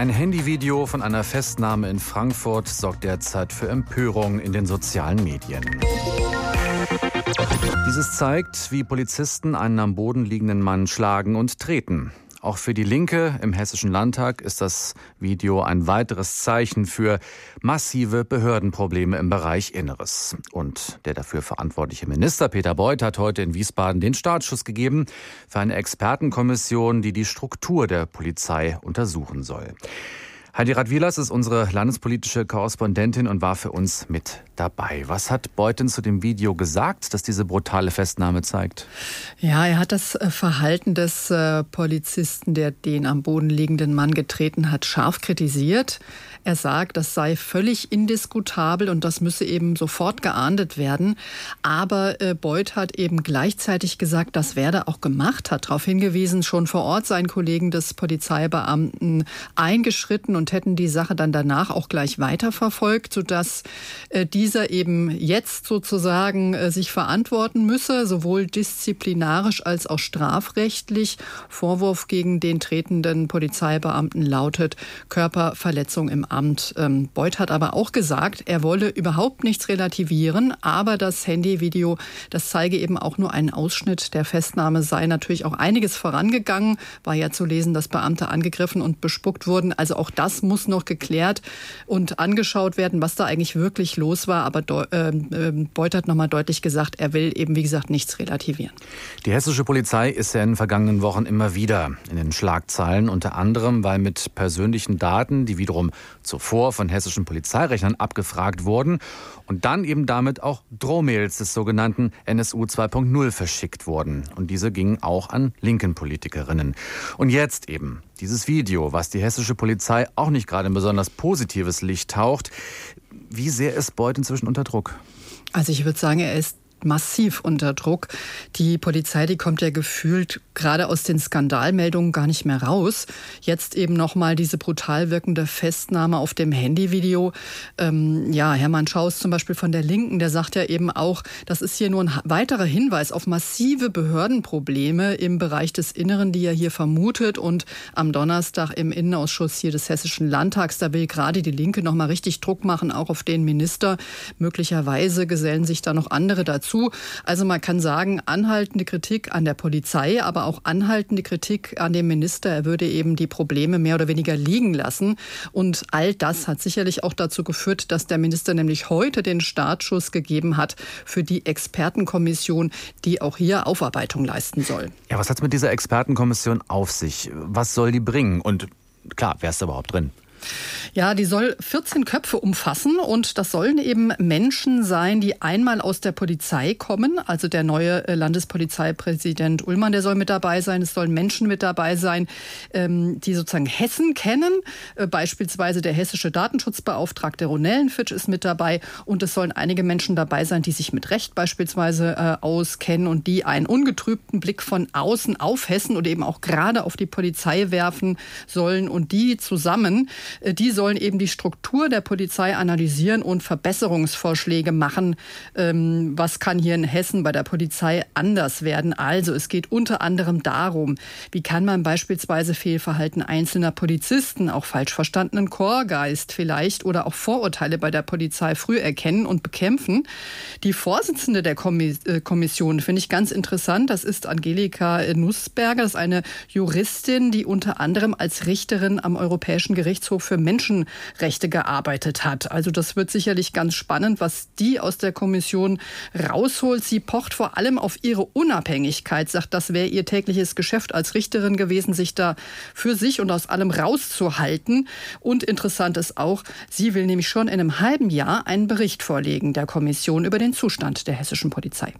Ein Handyvideo von einer Festnahme in Frankfurt sorgt derzeit für Empörung in den sozialen Medien. Dieses zeigt, wie Polizisten einen am Boden liegenden Mann schlagen und treten. Auch für die Linke im Hessischen Landtag ist das Video ein weiteres Zeichen für massive Behördenprobleme im Bereich Inneres. Und der dafür verantwortliche Minister Peter Beuth hat heute in Wiesbaden den Startschuss gegeben für eine Expertenkommission, die die Struktur der Polizei untersuchen soll. Heidi Radwilas ist unsere landespolitische Korrespondentin und war für uns mit dabei. Was hat Beuten zu dem Video gesagt, das diese brutale Festnahme zeigt? Ja, er hat das äh, Verhalten des äh, Polizisten, der den am Boden liegenden Mann getreten hat, scharf kritisiert. Er sagt, das sei völlig indiskutabel und das müsse eben sofort geahndet werden. Aber äh, Beuth hat eben gleichzeitig gesagt, das werde auch gemacht, hat darauf hingewiesen, schon vor Ort seien Kollegen des Polizeibeamten eingeschritten und hätten die Sache dann danach auch gleich weiterverfolgt, sodass äh, dieser eben jetzt sozusagen äh, sich verantworten müsse, sowohl disziplinarisch als auch strafrechtlich. Vorwurf gegen den tretenden Polizeibeamten lautet Körperverletzung im Amt. Ähm, Beuth hat aber auch gesagt, er wolle überhaupt nichts relativieren, aber das Handyvideo, das zeige eben auch nur einen Ausschnitt der Festnahme, sei natürlich auch einiges vorangegangen. War ja zu lesen, dass Beamte angegriffen und bespuckt wurden. Also auch das muss noch geklärt und angeschaut werden, was da eigentlich wirklich los war. Aber ähm, ähm, Beuth hat nochmal deutlich gesagt, er will eben, wie gesagt, nichts relativieren. Die hessische Polizei ist ja in den vergangenen Wochen immer wieder in den Schlagzeilen, unter anderem, weil mit persönlichen Daten, die wiederum zuvor von hessischen Polizeirechnern abgefragt wurden und dann eben damit auch Drohmails des sogenannten NSU 2.0 verschickt wurden. Und diese gingen auch an linken Politikerinnen. Und jetzt eben dieses Video, was die hessische Polizei auch nicht gerade in besonders positives Licht taucht. Wie sehr ist Beuth inzwischen unter Druck? Also ich würde sagen, er ist massiv unter Druck. Die Polizei, die kommt ja gefühlt gerade aus den Skandalmeldungen gar nicht mehr raus. Jetzt eben nochmal diese brutal wirkende Festnahme auf dem Handyvideo. Ähm, ja, Hermann Schaus zum Beispiel von der Linken, der sagt ja eben auch, das ist hier nur ein weiterer Hinweis auf massive Behördenprobleme im Bereich des Inneren, die er hier vermutet. Und am Donnerstag im Innenausschuss hier des Hessischen Landtags, da will gerade die Linke nochmal richtig Druck machen, auch auf den Minister. Möglicherweise gesellen sich da noch andere dazu. Also man kann sagen, anhaltende Kritik an der Polizei, aber auch anhaltende Kritik an dem Minister. Er würde eben die Probleme mehr oder weniger liegen lassen. Und all das hat sicherlich auch dazu geführt, dass der Minister nämlich heute den Startschuss gegeben hat für die Expertenkommission, die auch hier Aufarbeitung leisten soll. Ja, was hat es mit dieser Expertenkommission auf sich? Was soll die bringen? Und klar, wer ist da überhaupt drin? Ja, die soll 14 Köpfe umfassen und das sollen eben Menschen sein, die einmal aus der Polizei kommen. Also der neue äh, Landespolizeipräsident Ullmann, der soll mit dabei sein. Es sollen Menschen mit dabei sein, ähm, die sozusagen Hessen kennen. Äh, beispielsweise der hessische Datenschutzbeauftragte Ronellenfitsch ist mit dabei und es sollen einige Menschen dabei sein, die sich mit Recht beispielsweise äh, auskennen und die einen ungetrübten Blick von außen auf Hessen oder eben auch gerade auf die Polizei werfen sollen und die zusammen die sollen eben die Struktur der Polizei analysieren und Verbesserungsvorschläge machen. Ähm, was kann hier in Hessen bei der Polizei anders werden? Also es geht unter anderem darum, wie kann man beispielsweise Fehlverhalten einzelner Polizisten, auch falsch verstandenen Chorgeist vielleicht oder auch Vorurteile bei der Polizei früh erkennen und bekämpfen. Die Vorsitzende der äh, Kommission finde ich ganz interessant. Das ist Angelika Nussberger. Das ist eine Juristin, die unter anderem als Richterin am Europäischen Gerichtshof für Menschenrechte gearbeitet hat. Also das wird sicherlich ganz spannend, was die aus der Kommission rausholt. Sie pocht vor allem auf ihre Unabhängigkeit, sagt, das wäre ihr tägliches Geschäft als Richterin gewesen, sich da für sich und aus allem rauszuhalten. Und interessant ist auch, sie will nämlich schon in einem halben Jahr einen Bericht vorlegen der Kommission über den Zustand der hessischen Polizei.